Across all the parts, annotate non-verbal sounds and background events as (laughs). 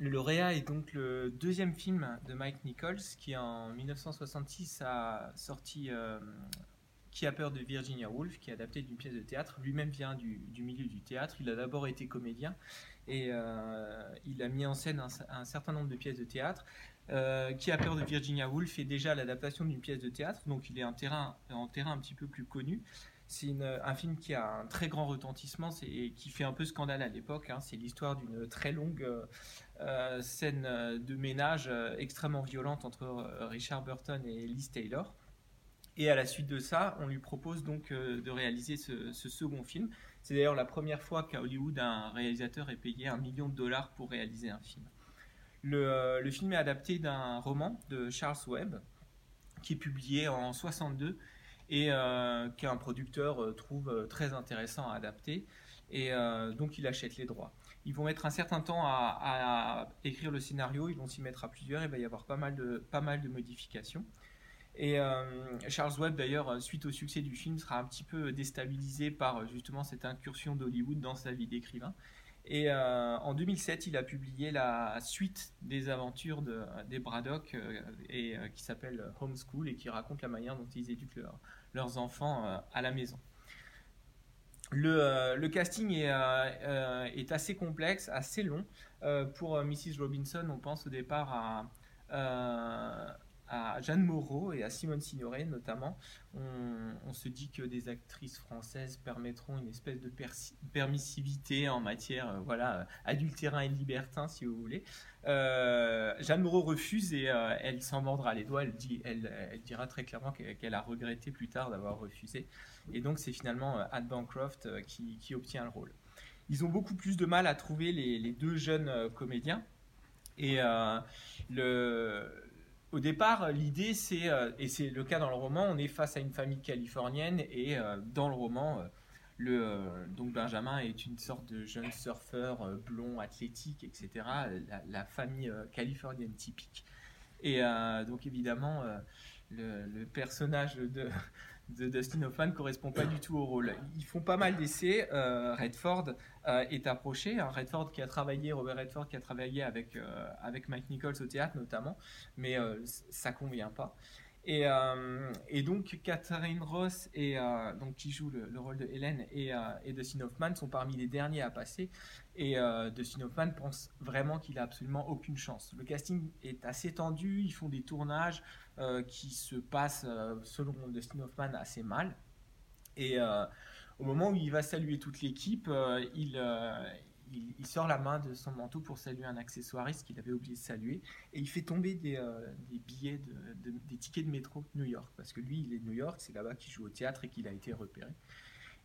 Le lauréat est donc le deuxième film de Mike Nichols qui en 1966 a sorti Qui a peur de Virginia Woolf, qui est adapté d'une pièce de théâtre. Lui-même vient du, milieu du théâtre. Il a d'abord été comédien et il a mis en scène un, certain nombre de pièces de théâtre. qui a peur de Virginia Woolf est déjà l'adaptation d'une pièce de théâtre, donc il est terrain, en terrain un petit peu plus connu. C'est un film qui a un très grand retentissement et qui fait un peu scandale à l'époque. Hein. C'est l'histoire d'une très longue euh, euh, scène de ménage euh, extrêmement violente entre Richard Burton et Liz Taylor. Et à la suite de ça, on lui propose donc de réaliser ce, second film. C'est d'ailleurs la première fois qu'à Hollywood, un réalisateur est payé un million de dollars pour réaliser un film. Le, film est adapté d'un roman de Charles Webb qui est publié en 62 et euh, qu'un producteur euh, trouve euh, très intéressant à adapter. Et donc il achète les droits. Ils vont mettre un certain temps à, écrire le scénario, ils vont s'y mettre à plusieurs, il va y avoir pas mal de, modifications. Et Charles Webb, d'ailleurs, suite au succès du film, sera un petit peu déstabilisé par justement cette incursion d'Hollywood dans sa vie d'écrivain. Et en 2007, il a publié la suite des aventures de, des Braddock, et, qui s'appelle Homeschool et qui raconte la manière dont ils éduquent leur, leurs enfants euh, à la maison. Le, euh, casting est, euh, est, assez complexe, assez long. pour Mrs. Robinson, on pense au départ à, à Jeanne Moreau et à Simone Signoret notamment. On, se dit que des actrices françaises permettront une espèce de permissivité en matière voilà, adultérin et libertin, si vous voulez. Euh, Jeanne Moreau refuse et euh, elle s'en mordra les doigts. Elle, dira très clairement qu'elle a regretté plus tard d'avoir refusé. Et donc c'est finalement euh, Anne Bancroft qui, obtient le rôle. Ils ont beaucoup plus de mal à trouver les, deux jeunes comédiens. Et au départ, l'idée c'est, et c'est le cas dans le roman, on est face à une famille californienne et dans le roman, euh, donc Benjamin est une sorte de jeune surfeur euh, blond, athlétique, etc. La, famille euh, californienne typique. Et donc évidemment, le, personnage de, de Dustin Hoffman ne correspond pas du tout au rôle. Ils font pas mal d'essais. Redford est approché. Hein. Redford qui a travaillé, Robert Redford qui a travaillé avec, avec Mike Nichols au théâtre notamment, mais ça convient pas. Euh, et, donc Catherine Ross, et, euh, donc, qui joue le, rôle de Hélène, et, euh, et Dustin Hoffman sont parmi les derniers à passer. Et Dustin Hoffman pense vraiment qu'il a absolument aucune chance. Le casting est assez tendu, ils font des tournages qui se passent, selon Dustin Hoffman, assez mal. Et au moment où il va saluer toute l'équipe, il, sort la main de son manteau pour saluer un accessoiriste qu'il avait oublié de saluer et il fait tomber des, euh, billets, des tickets de métro New York parce que lui il est de New York, c'est là-bas qu'il joue au théâtre et qu'il a été repéré.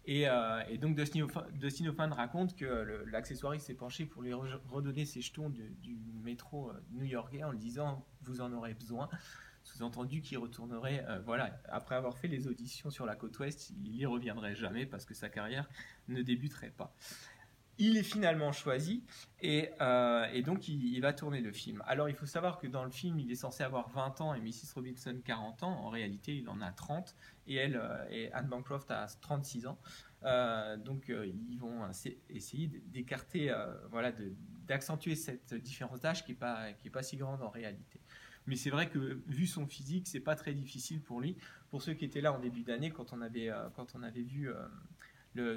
Et, euh, donc Dustin Hoffman, raconte que l'accessoiriste s'est penché pour lui redonner ses jetons du métro euh, new-yorkais en lui disant vous en aurez besoin. Sous-entendu qu'il retournerait, voilà, après avoir fait les auditions sur la côte ouest, il y reviendrait jamais parce que sa carrière ne débuterait pas il est finalement choisi et, euh, donc il, va tourner le film. Alors il faut savoir que dans le film, il est censé avoir 20 ans et Mrs. Robinson 40 ans. En réalité, il en a 30 et elle euh, et Anne Bancroft a 36 ans. Euh, donc ils vont essayer d'écarter, voilà, d'accentuer cette différence d'âge qui n'est pas, pas si grande en réalité. Mais c'est vrai que vu son physique, c'est pas très difficile pour lui. Pour ceux qui étaient là en début d'année, quand quand on avait vu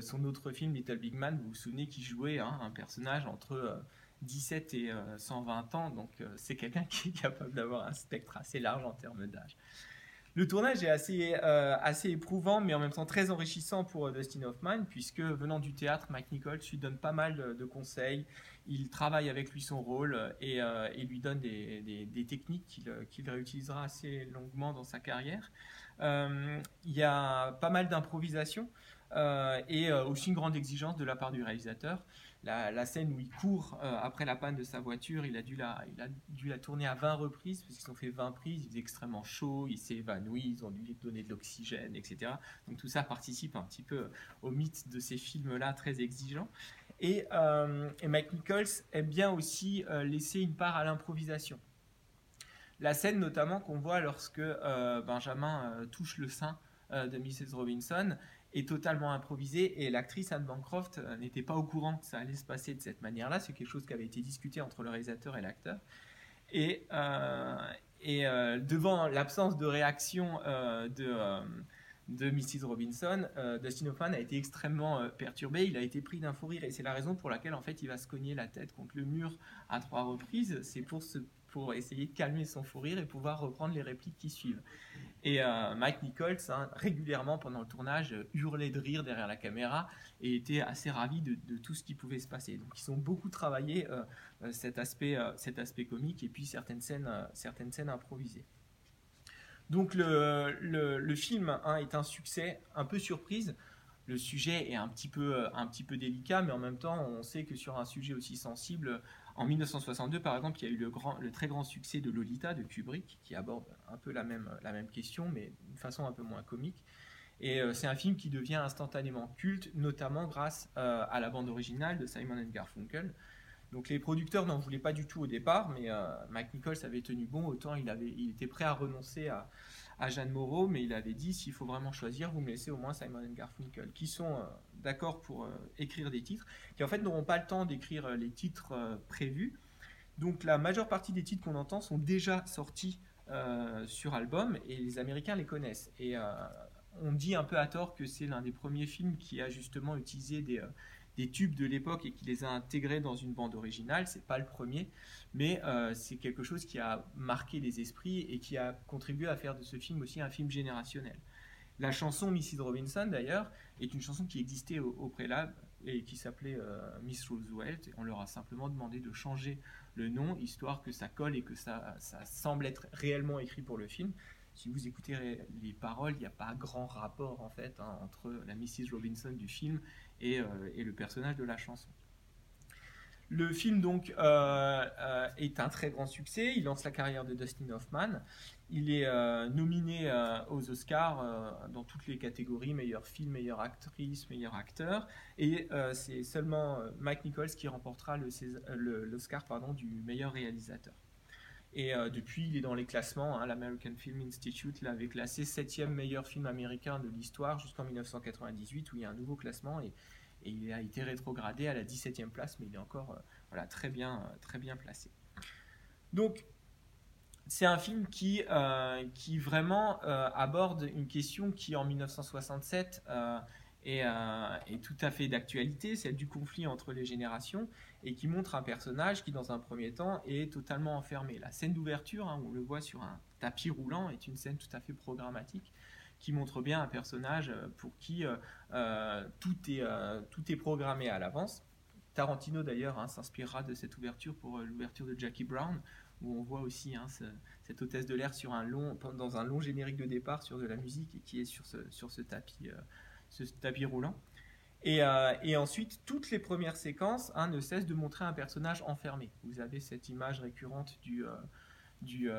son autre film, Little Big Man, vous vous souvenez qu'il jouait hein, un personnage entre 17 euh, et 120 euh, ans, donc euh, c'est quelqu'un (laughs) qui est capable d'avoir un spectre assez large en termes d'âge. Le tournage est assez, assez éprouvant, mais en même temps très enrichissant pour Dustin Hoffman, puisque venant du théâtre, Mike Nichols lui donne pas mal de, conseils. Il travaille avec lui son rôle et, lui donne des, des, techniques qu'il réutilisera assez longuement dans sa carrière. il y a pas mal d'improvisation. Euh, et euh, aussi une grande exigence de la part du réalisateur. La, scène où il court euh, après la panne de sa voiture, il a dû la, tourner à 20 reprises parce qu'ils ont fait 20 prises, il faisait extrêmement chaud, il s'est évanoui, ils ont dû lui donner de l'oxygène, etc. Donc tout ça participe un petit peu au mythe de ces films-là très exigeants. Et, et, Mike Nichols aime bien aussi laisser une part à l'improvisation. La scène notamment qu'on voit lorsque Benjamin touche le sein de Mrs. Robinson est totalement improvisé et l'actrice Anne Bancroft n'était pas au courant que ça allait se passer de cette manière-là. C'est quelque chose qui avait été discuté entre le réalisateur et l'acteur. Et, et devant l'absence de réaction de de Mrs. Robinson, euh, Dustin Hoffman a été extrêmement euh, perturbé, il a été pris d'un fou rire et c'est la raison pour laquelle en fait il va se cogner la tête contre le mur à trois reprises, c'est pour, pour essayer de calmer son fou rire et pouvoir reprendre les répliques qui suivent. Et euh, Mike Nichols, hein, régulièrement pendant le tournage, hurlait de rire derrière la caméra et était assez ravi de, tout ce qui pouvait se passer. Donc ils ont beaucoup travaillé cet, aspect, cet aspect comique et puis certaines scènes, certaines scènes improvisées. Donc le, film hein, est un succès un peu surprise. Le sujet est un petit, peu, un petit peu délicat, mais en même temps, on sait que sur un sujet aussi sensible, en 1962, par exemple, il y a eu le, très grand succès de Lolita de Kubrick, qui aborde un peu la même, question, mais d'une façon un peu moins comique. Et euh, c'est un film qui devient instantanément culte, notamment grâce euh, à la bande originale de Simon Garfunkel, donc les producteurs n'en voulaient pas du tout au départ, mais euh, Mike Nichols avait tenu bon, autant il était prêt à renoncer à, Jeanne Moreau, mais il avait dit s'il faut vraiment choisir, vous me laissez au moins Simon Garfunkel, qui sont euh, d'accord pour euh, écrire des titres, qui en fait n'auront pas le temps d'écrire les titres prévus. Donc la majeure partie des titres qu'on entend sont déjà sortis sur album et les Américains les connaissent. Et on dit un peu à tort que c'est l'un des premiers films qui a justement utilisé des des tubes de l'époque et qui les a intégrés dans une bande originale. C'est pas le premier, mais euh, c'est quelque chose qui a marqué les esprits et qui a contribué à faire de ce film aussi un film générationnel. La chanson Mrs. Robinson, d'ailleurs, est une chanson qui existait au, préalable et qui s'appelait euh, Miss Roosevelt. On leur a simplement demandé de changer le nom, histoire que ça colle et que ça, ça semble être réellement écrit pour le film. Si vous écoutez les paroles, il n'y a pas grand rapport en fait hein, entre la Mrs. Robinson du film euh, et, le personnage de la chanson. Le film donc euh, euh, est un très grand succès. Il lance la carrière de Dustin Hoffman. Il est nominé aux Oscars dans toutes les catégories meilleur film, meilleure actrice, meilleur acteur. Et c'est seulement Mike Nichols qui remportera l'Oscar du meilleur réalisateur. Et depuis, il est dans les classements. Hein. L'American Film Institute l'avait classé septième meilleur film américain de l'histoire jusqu'en 1998, où il y a un nouveau classement. Et, il a été rétrogradé à la 17e place, mais il est encore euh, voilà, très, bien, euh, très bien placé. Donc, c'est un film euh, qui vraiment aborde une question qui, en 1967, est, est, tout à fait d'actualité, celle du conflit entre les générations, et qui montre un personnage qui, dans un premier temps, est totalement enfermé. La scène d'ouverture, hein, on le voit sur un tapis roulant, est une scène tout à fait programmatique qui montre bien un personnage euh, pour qui euh, euh, tout, est, tout est programmé à l'avance. Tarantino d'ailleurs hein, s'inspirera de cette ouverture pour l'ouverture de Jackie Brown, où on voit aussi hein, cette hôtesse de l'air dans un long générique de départ sur de la musique et qui est sur ce, sur ce tapis, ce tapis roulant. Et, et, ensuite, toutes les premières séquences hein, ne cessent de montrer un personnage enfermé. Vous avez cette image récurrente du, du,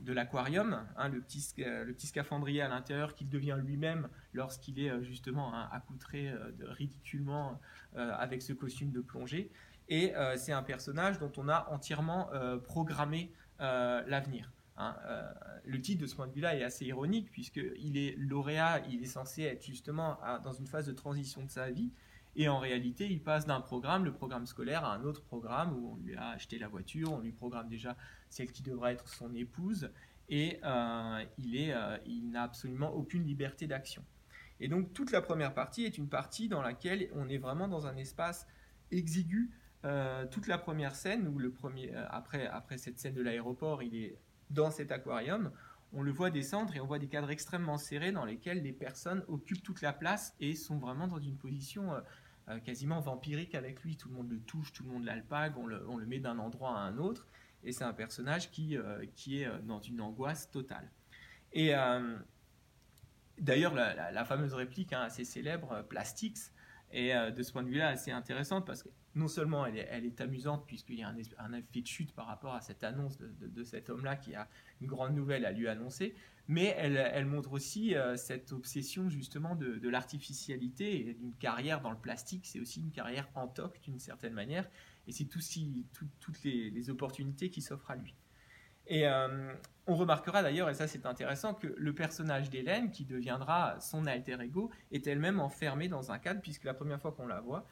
de l'aquarium, hein, le, petit, le petit scaphandrier à l'intérieur qu'il devient lui-même lorsqu'il est euh, justement hein, accoutré euh, ridiculement euh, avec ce costume de plongée. Et c'est un personnage dont on a entièrement programmé l'avenir. Hein. le titre de ce point de vue-là est assez ironique puisqu'il est lauréat, il est censé être justement dans une phase de transition de sa vie. Et en réalité, il passe d'un programme, le programme scolaire, à un autre programme où on lui a acheté la voiture, on lui programme déjà celle qui devrait être son épouse, et euh, il, est, euh, il n'a absolument aucune liberté d'action. Et donc toute la première partie est une partie dans laquelle on est vraiment dans un espace exigu. Euh, toute la première scène, où le premier, après, après cette scène de l'aéroport, il est dans cet aquarium, on le voit descendre et on voit des cadres extrêmement serrés dans lesquels les personnes occupent toute la place et sont vraiment dans une position euh, quasiment vampirique avec lui. Tout le monde le touche, tout le monde l'alpague, on le, met d'un endroit à un autre. Et c'est un personnage qui, euh, qui est euh, dans une angoisse totale. Et d'ailleurs, la, fameuse réplique hein, assez célèbre, Plastics, est de ce point de vue-là assez intéressante parce que non seulement elle est, amusante puisqu'il y a un, effet de chute par rapport à cette annonce de, cet homme-là qui a une grande nouvelle à lui annoncer, mais elle, montre aussi euh, cette obsession justement de, l'artificialité et d'une carrière dans le plastique. C'est aussi une carrière en toc d'une certaine manière, et c'est aussi toutes les, opportunités qui s'offrent à lui. Et on remarquera d'ailleurs, et ça c'est intéressant, que le personnage d'Hélène, qui deviendra son alter ego, est elle-même enfermée dans un cadre, puisque la première fois qu'on la voit,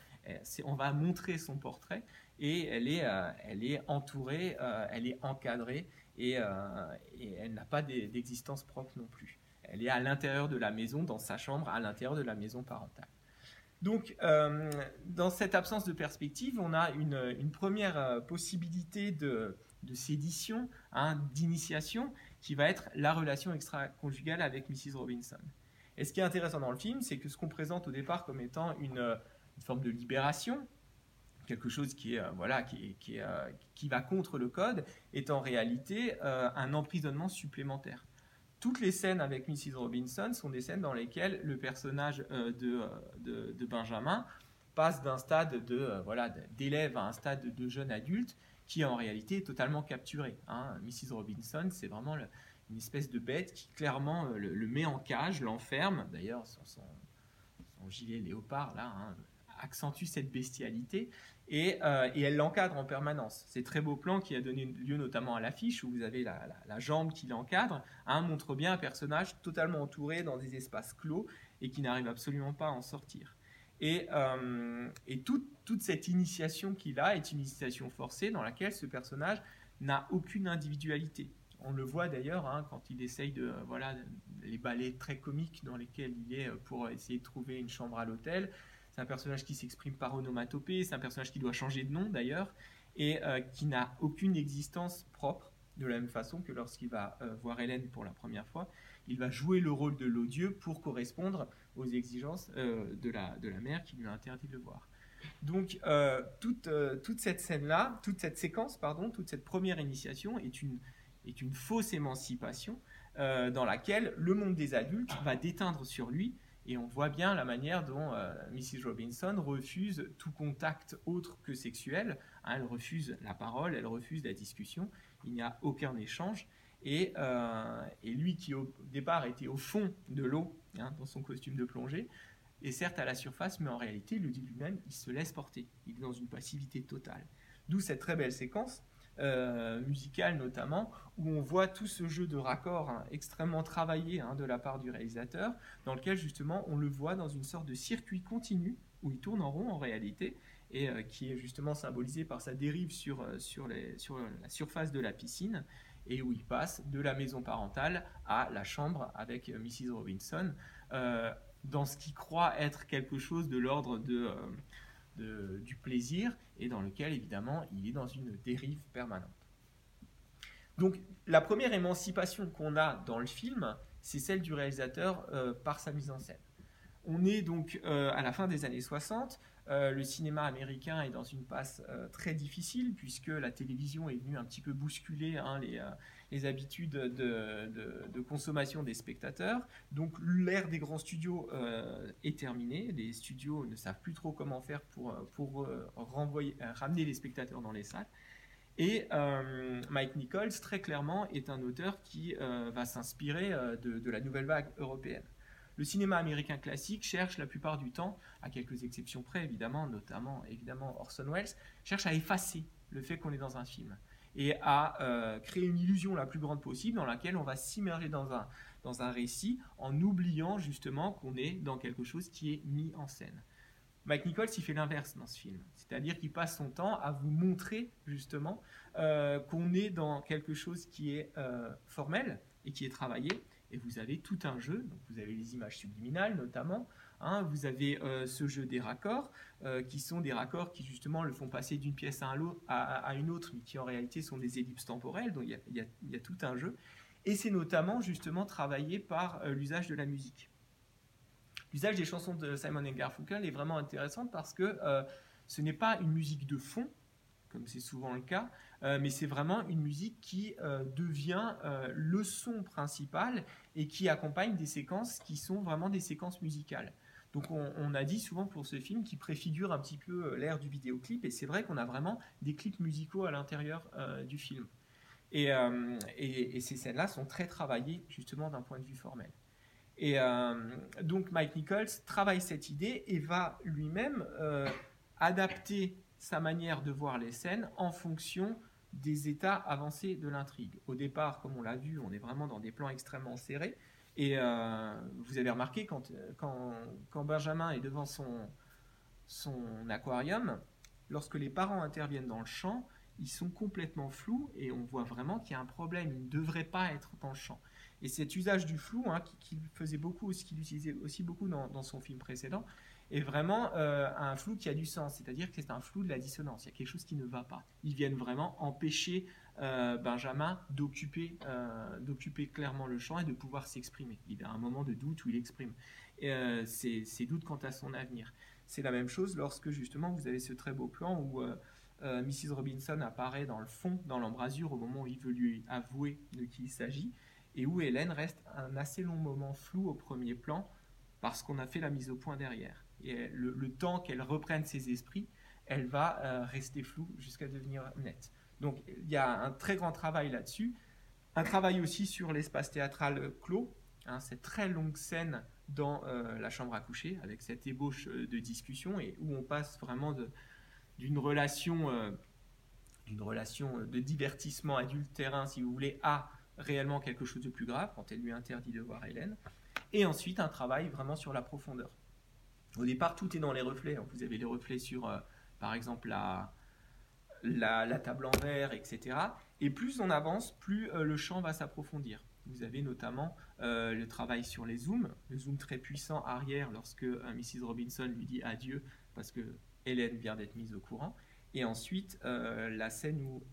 on va montrer son portrait, et elle est, elle est entourée, elle est encadrée, et, elle n'a pas d'existence propre non plus. Elle est à l'intérieur de la maison, dans sa chambre, à l'intérieur de la maison parentale. Donc, euh, dans cette absence de perspective, on a une, première euh, possibilité de, sédition, hein, d'initiation, qui va être la relation extra-conjugale avec Mrs. Robinson. Et ce qui est intéressant dans le film, c'est que ce qu'on présente au départ comme étant une, forme de libération, quelque chose qui, est, voilà, qui, qui, va contre le code, est en réalité euh, un emprisonnement supplémentaire toutes les scènes avec Mrs. Robinson sont des scènes dans lesquelles le personnage euh, euh, de, Benjamin passe d'un stade de euh, voilà d'élève à un stade de jeune adulte qui en réalité est totalement capturé. Hein. Mrs. Robinson, c'est vraiment une espèce de bête qui clairement le, met en cage, l'enferme. D'ailleurs, son, gilet léopard là hein, accentue cette bestialité. Euh, et, elle l'encadre en permanence. Ces très beau plan qui a donné lieu notamment à l'affiche où vous avez la, jambe qui l'encadre, hein, montre bien un personnage totalement entouré dans des espaces clos et qui n'arrive absolument pas à en sortir. Et, euh, toute, cette initiation qu'il a est une initiation forcée dans laquelle ce personnage n'a aucune individualité. On le voit d'ailleurs hein, quand il essaye de voilà les ballets très comiques dans lesquels il est pour essayer de trouver une chambre à l'hôtel c'est un personnage qui s'exprime par onomatopée, c'est un personnage qui doit changer de nom d'ailleurs, et euh, qui n'a aucune existence propre, de la même façon que lorsqu'il va euh, voir Hélène pour la première fois, il va jouer le rôle de l'odieux pour correspondre aux exigences euh, de, la, de la mère qui lui a interdit de le voir. Donc toute, toute cette scène-là, toute cette séquence, pardon, toute cette première initiation est une, est une fausse émancipation dans laquelle le monde des adultes va déteindre sur lui et on voit bien la manière dont euh, Mrs. Robinson refuse tout contact autre que sexuel. Hein, elle refuse la parole, elle refuse la discussion. Il n'y a aucun échange. Et, euh, lui qui au départ était au fond de l'eau, hein, dans son costume de plongée, est certes à la surface, mais en réalité, il le dit lui-même, il se laisse porter. Il est dans une passivité totale. D'où cette très belle séquence euh, musicale notamment, où on voit tout ce jeu de raccords hein, extrêmement travaillé hein, de la part du réalisateur, dans lequel justement on le voit dans une sorte de circuit continu, où il tourne en rond en réalité, et euh, qui est justement symbolisé par sa dérive sur, euh, sur, la surface de la piscine, et où il passe de la maison parentale à la chambre avec Mrs. Robinson, dans ce qui croit être quelque chose de l'ordre de du plaisir et dans lequel évidemment il est dans une dérive permanente. Donc la première émancipation qu'on a dans le film, c'est celle du réalisateur euh, par sa mise en scène. On est donc euh, à la fin des années 60, euh, le cinéma américain est dans une passe très difficile puisque la télévision est venue un petit peu bousculer hein, les, les habitudes de, consommation des spectateurs. Donc l'ère des grands studios euh, est terminée. Les studios ne savent plus trop comment faire pour, euh, euh, ramener les spectateurs dans les salles. Et Mike Nichols, très clairement, est un auteur qui va s'inspirer de, la nouvelle vague européenne. Le cinéma américain classique cherche la plupart du temps, à quelques exceptions près évidemment, notamment évidemment Orson Welles, cherche à effacer le fait qu'on est dans un film et à euh, créer une illusion la plus grande possible dans laquelle on va s'immerger dans un, dans un récit en oubliant justement qu'on est dans quelque chose qui est mis en scène. Mike Nichols, il fait l'inverse dans ce film, c'est-à-dire qu'il passe son temps à vous montrer justement euh, qu'on est dans quelque chose qui est euh, formel et qui est travaillé, et vous avez tout un jeu, donc vous avez les images subliminales notamment, Hein, vous avez euh, ce jeu des raccords, euh, qui sont des raccords qui justement le font passer d'une pièce à, une autre, mais qui en réalité sont des ellipses temporelles, donc il y, a, tout un jeu. Et c'est notamment justement travaillé par euh, l'usage de la musique. L'usage des chansons de Simon Garfunkel est vraiment intéressant parce que ce n'est pas une musique de fond, comme c'est souvent le cas, mais c'est vraiment une musique qui devient le son principal et qui accompagne des séquences qui sont vraiment des séquences musicales. Donc on, a dit souvent pour ce film qu'il préfigure un petit peu euh, l'ère du vidéoclip, et c'est vrai qu'on a vraiment des clips musicaux à l'intérieur euh, du film. Euh, et, ces scènes-là sont très travaillées justement d'un point de vue formel. Et donc Mike Nichols travaille cette idée et va lui-même adapter sa manière de voir les scènes en fonction des états avancés de l'intrigue. Au départ, comme on l'a vu, on est vraiment dans des plans extrêmement serrés. Et euh, vous avez remarqué, quand, quand, Benjamin est devant son, son aquarium, lorsque les parents interviennent dans le champ, ils sont complètement flous et on voit vraiment qu'il y a un problème. Ils ne devraient pas être dans le champ. Et cet usage du flou, hein, qu'il faisait beaucoup, ce qu'il utilisait aussi beaucoup dans, son film précédent, est vraiment euh, un flou qui a du sens. C'est-à-dire que c'est un flou de la dissonance. Il y a quelque chose qui ne va pas. Ils viennent vraiment empêcher euh, Benjamin d'occuper, euh, d'occuper clairement le champ et de pouvoir s'exprimer. Il a un moment de doute où il exprime ses, ses, doutes quant à son avenir. C'est la même chose lorsque justement vous avez ce très beau plan où Mrs. Robinson apparaît dans le fond, dans l'embrasure, au moment où il veut lui avouer de qui il s'agit et où Hélène reste un assez long moment flou au premier plan parce qu'on a fait la mise au point derrière. Et le, temps qu'elle reprenne ses esprits, elle va euh, rester floue jusqu'à devenir nette. Donc il y a un très grand travail là-dessus. Un travail aussi sur l'espace théâtral clos, hein, cette très longue scène dans euh, la chambre à coucher, avec cette ébauche euh, de discussion, et où on passe vraiment d'une relation, d'une relation de divertissement adultérin, si vous voulez, à réellement quelque chose de plus grave quand elle lui interdit de voir Hélène. Et ensuite, un travail vraiment sur la profondeur. Au départ, tout est dans les reflets. Vous avez les reflets sur, euh, par exemple, la, la, table en verre, etc. Et plus on avance, plus euh, le champ va s'approfondir. Vous avez notamment euh, le travail sur les zooms, le zoom très puissant arrière lorsque Mrs. Robinson lui dit adieu parce que Hélène vient d'être mise au courant. Et ensuite, la scène où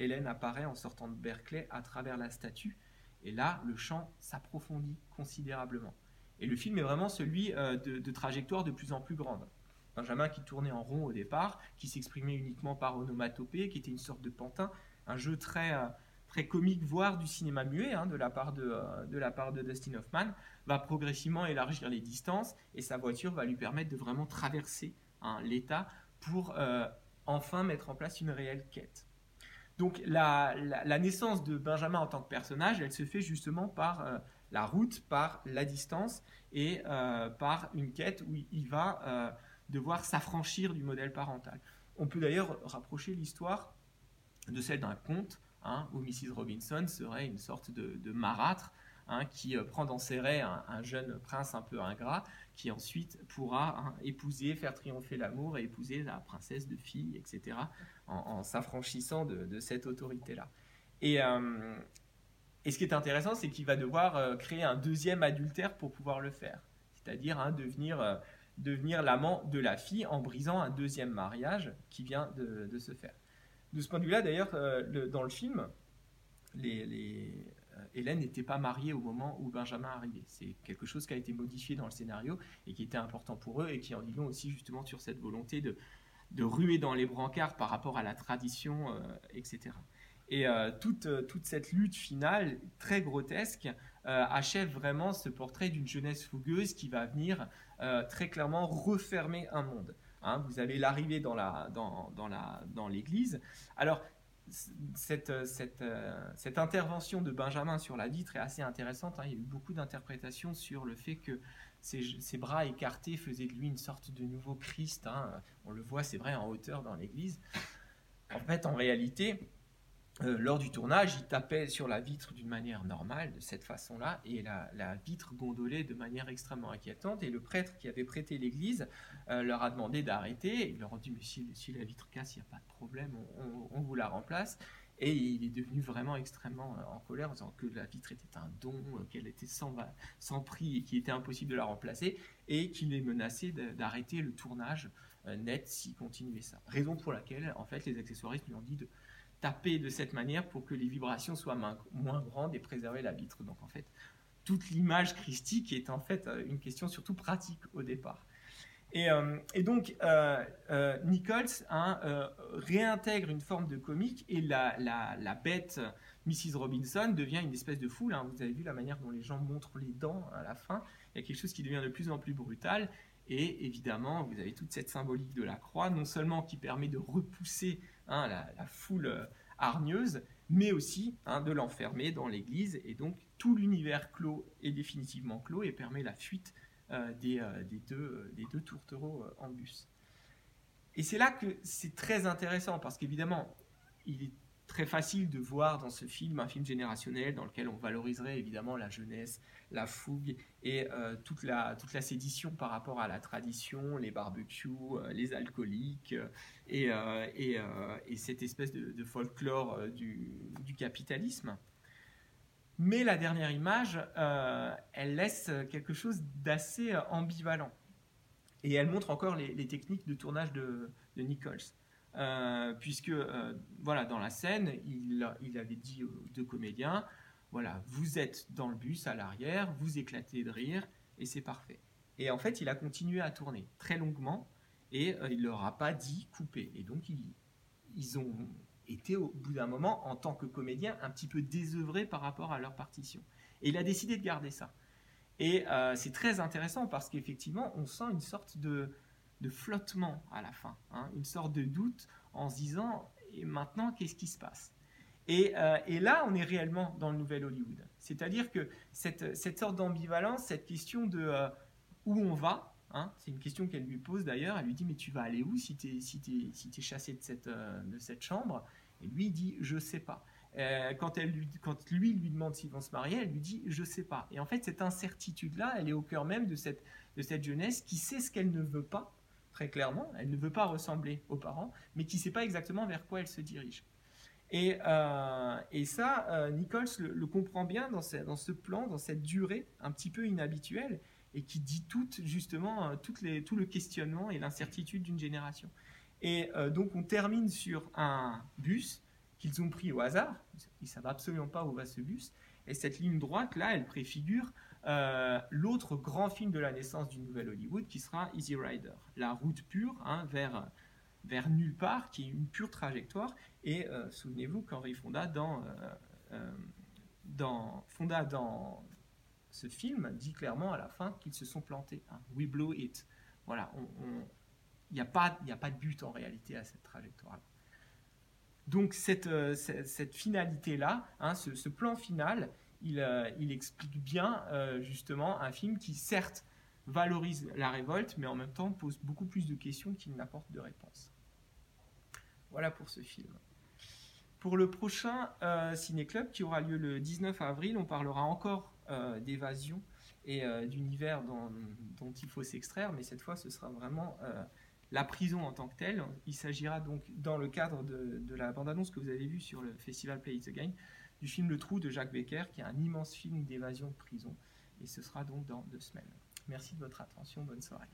Hélène apparaît en sortant de Berkeley à travers la statue. Et là, le champ s'approfondit considérablement. Et le film est vraiment celui euh, de, trajectoires de plus en plus grandes. Benjamin qui tournait en rond au départ, qui s'exprimait uniquement par onomatopée, qui était une sorte de pantin, un jeu très, euh, très comique, voire du cinéma muet hein, de, la part de, euh, de la part de Dustin Hoffman, va progressivement élargir les distances et sa voiture va lui permettre de vraiment traverser hein, l'État pour enfin mettre en place une réelle quête. Donc la, naissance de Benjamin en tant que personnage, elle se fait justement par euh, la route, par la distance et euh, par une quête où il va euh, devoir s'affranchir du modèle parental. On peut d'ailleurs rapprocher l'histoire de celle d'un conte, hein, où Mrs. Robinson serait une sorte de marâtre Hein, qui prend dans ses raies un, jeune prince un peu ingrat, qui ensuite pourra hein, épouser, faire triompher l'amour et épouser la princesse de fille, etc., en, s'affranchissant de, cette autorité-là. Et, euh, et, ce qui est intéressant, c'est qu'il va devoir euh, créer un deuxième adultère pour pouvoir le faire, c'est-à-dire hein, devenir, devenir l'amant de la fille en brisant un deuxième mariage qui vient de, se faire. De ce point de vue-là, d'ailleurs, dans le film, euh, Hélène n'était pas mariée au moment où Benjamin arrivait. C'est quelque chose qui a été modifié dans le scénario et qui était important pour eux et qui en dit long aussi justement sur cette volonté de, de ruer dans les brancards par rapport à la tradition, euh, etc. Et euh, toute, toute, cette lutte finale, très grotesque, achève vraiment ce portrait d'une jeunesse fougueuse qui va venir très clairement refermer un monde. Hein. vous avez l'arrivée dans l'église. Dans, dans, la, dans Alors, cette, cette, euh, cette, intervention de Benjamin sur la vitre est assez intéressante. Hein. Il y a eu beaucoup d'interprétations sur le fait que ses, bras écartés faisaient de lui une sorte de nouveau Christ. Hein. On le voit, c'est vrai, en hauteur dans l'église. En fait, en réalité, euh, lors du tournage, il tapait sur la vitre d'une manière normale, de cette façon-là, et la, vitre gondolait de manière extrêmement inquiétante. Et le prêtre qui avait prêté l'église euh, leur a demandé d'arrêter. Il leur a dit Mais si, la vitre casse, il n'y a pas de problème, on, vous la remplace. Et il est devenu vraiment extrêmement euh, en colère en disant que la vitre était un don, qu'elle était sans, sans prix et qu'il était impossible de la remplacer, et qu'il est menacé d'arrêter le tournage net s'il continuait ça. Raison pour laquelle, en fait, les accessoiristes lui ont dit de taper de cette manière pour que les vibrations soient moins grandes et préserver la vitre. Donc en fait, toute l'image christique est en fait euh, une question surtout pratique au départ. Et, euh, donc, euh, Nichols hein, réintègre une forme de comique et la, bête Mrs. Robinson devient une espèce de foule. Hein. Vous avez vu la manière dont les gens montrent les dents à la fin. Il y a quelque chose qui devient de plus en plus brutal. Et évidemment, vous avez toute cette symbolique de la croix, non seulement qui permet de repousser hein, la, foule euh, hargneuse, mais aussi hein, de l'enfermer dans l'église. Et donc, tout l'univers clos est définitivement clos et permet la fuite euh, euh, des, deux, des deux tourtereaux en bus. Et c'est là que c'est très intéressant, parce qu'évidemment, il est très facile de voir dans ce film un film générationnel dans lequel on valoriserait évidemment la jeunesse, la fougue et euh, toute, la, sédition par rapport à la tradition, les barbecues, euh, les alcooliques et, et, et, cette espèce de, folklore du, capitalisme. Mais la dernière image, elle laisse quelque chose d'assez ambivalent. Et elle montre encore les, techniques de tournage de, Nichols. Euh, puisque euh, voilà, dans la scène, il, avait dit aux deux comédiens, voilà, vous êtes dans le bus à l'arrière, vous éclatez de rire, et c'est parfait. Et en fait, il a continué à tourner très longuement, et euh, il leur a pas dit couper. Et donc, ils ont été au bout d'un moment, en tant que comédien, un petit peu désœuvrés par rapport à leur partition. Et il a décidé de garder ça. Et c'est très intéressant parce qu'effectivement, on sent une sorte de, de flottement à la fin, hein, une sorte de doute en se disant et maintenant qu'est-ce qui se passe? Euh, et, là, on est réellement dans le nouvel Hollywood. C'est-à-dire que cette, sorte d'ambivalence, cette question de euh, où on va, hein, c'est une question qu'elle lui pose d'ailleurs, elle lui dit mais tu vas aller où si tu es, si si chassé de cette, euh, de cette chambre? Et lui il dit je sais pas. quand, elle lui, quand lui lui demande s'ils vont se marier, elle lui dit je sais pas. Et en fait, cette incertitude-là, elle est au cœur même de cette, de cette jeunesse qui sait ce qu'elle ne veut pas très clairement. Elle ne veut pas ressembler aux parents, mais qui ne sait pas exactement vers quoi elle se dirige. Et, euh, et ça, euh, Nichols le, comprend bien dans ce, dans ce, plan, dans cette durée un petit peu inhabituelle, et qui dit tout, justement, euh, toutes les, tout le questionnement et l'incertitude d'une génération. Et donc on termine sur un bus qu'ils ont pris au hasard, ils ne savent absolument pas où va ce bus, et cette ligne droite, là, elle préfigure euh, l'autre grand film de la naissance du nouvel Hollywood qui sera Easy Rider, la route pure hein, vers, vers nulle part, qui est une pure trajectoire. Et euh, souvenez-vous qu'Henri Fonda dans, euh, dans, Fonda dans ce film dit clairement à la fin qu'ils se sont plantés. Hein. We blew it. Voilà, il n'y a, pas, de but en réalité à cette trajectoire-là. Donc cette, cette, finalité-là, hein, ce, plan final, euh, il, explique bien euh, justement un film qui certes valorise la révolte, mais en même temps pose beaucoup plus de questions qu'il n'apporte de réponses. Voilà pour ce film. Pour le prochain euh, Ciné Club qui aura lieu le 19 avril, on parlera encore d'évasion et d'univers dont, il faut s'extraire, mais cette fois ce sera vraiment la prison en tant que telle. Il s'agira donc, dans le cadre de, la bande-annonce que vous avez vue sur le festival Play It Again, du film Le Trou de Jacques Becker, qui est un immense film d'évasion de prison. Et ce sera donc dans deux semaines. Merci de votre attention. Bonne soirée.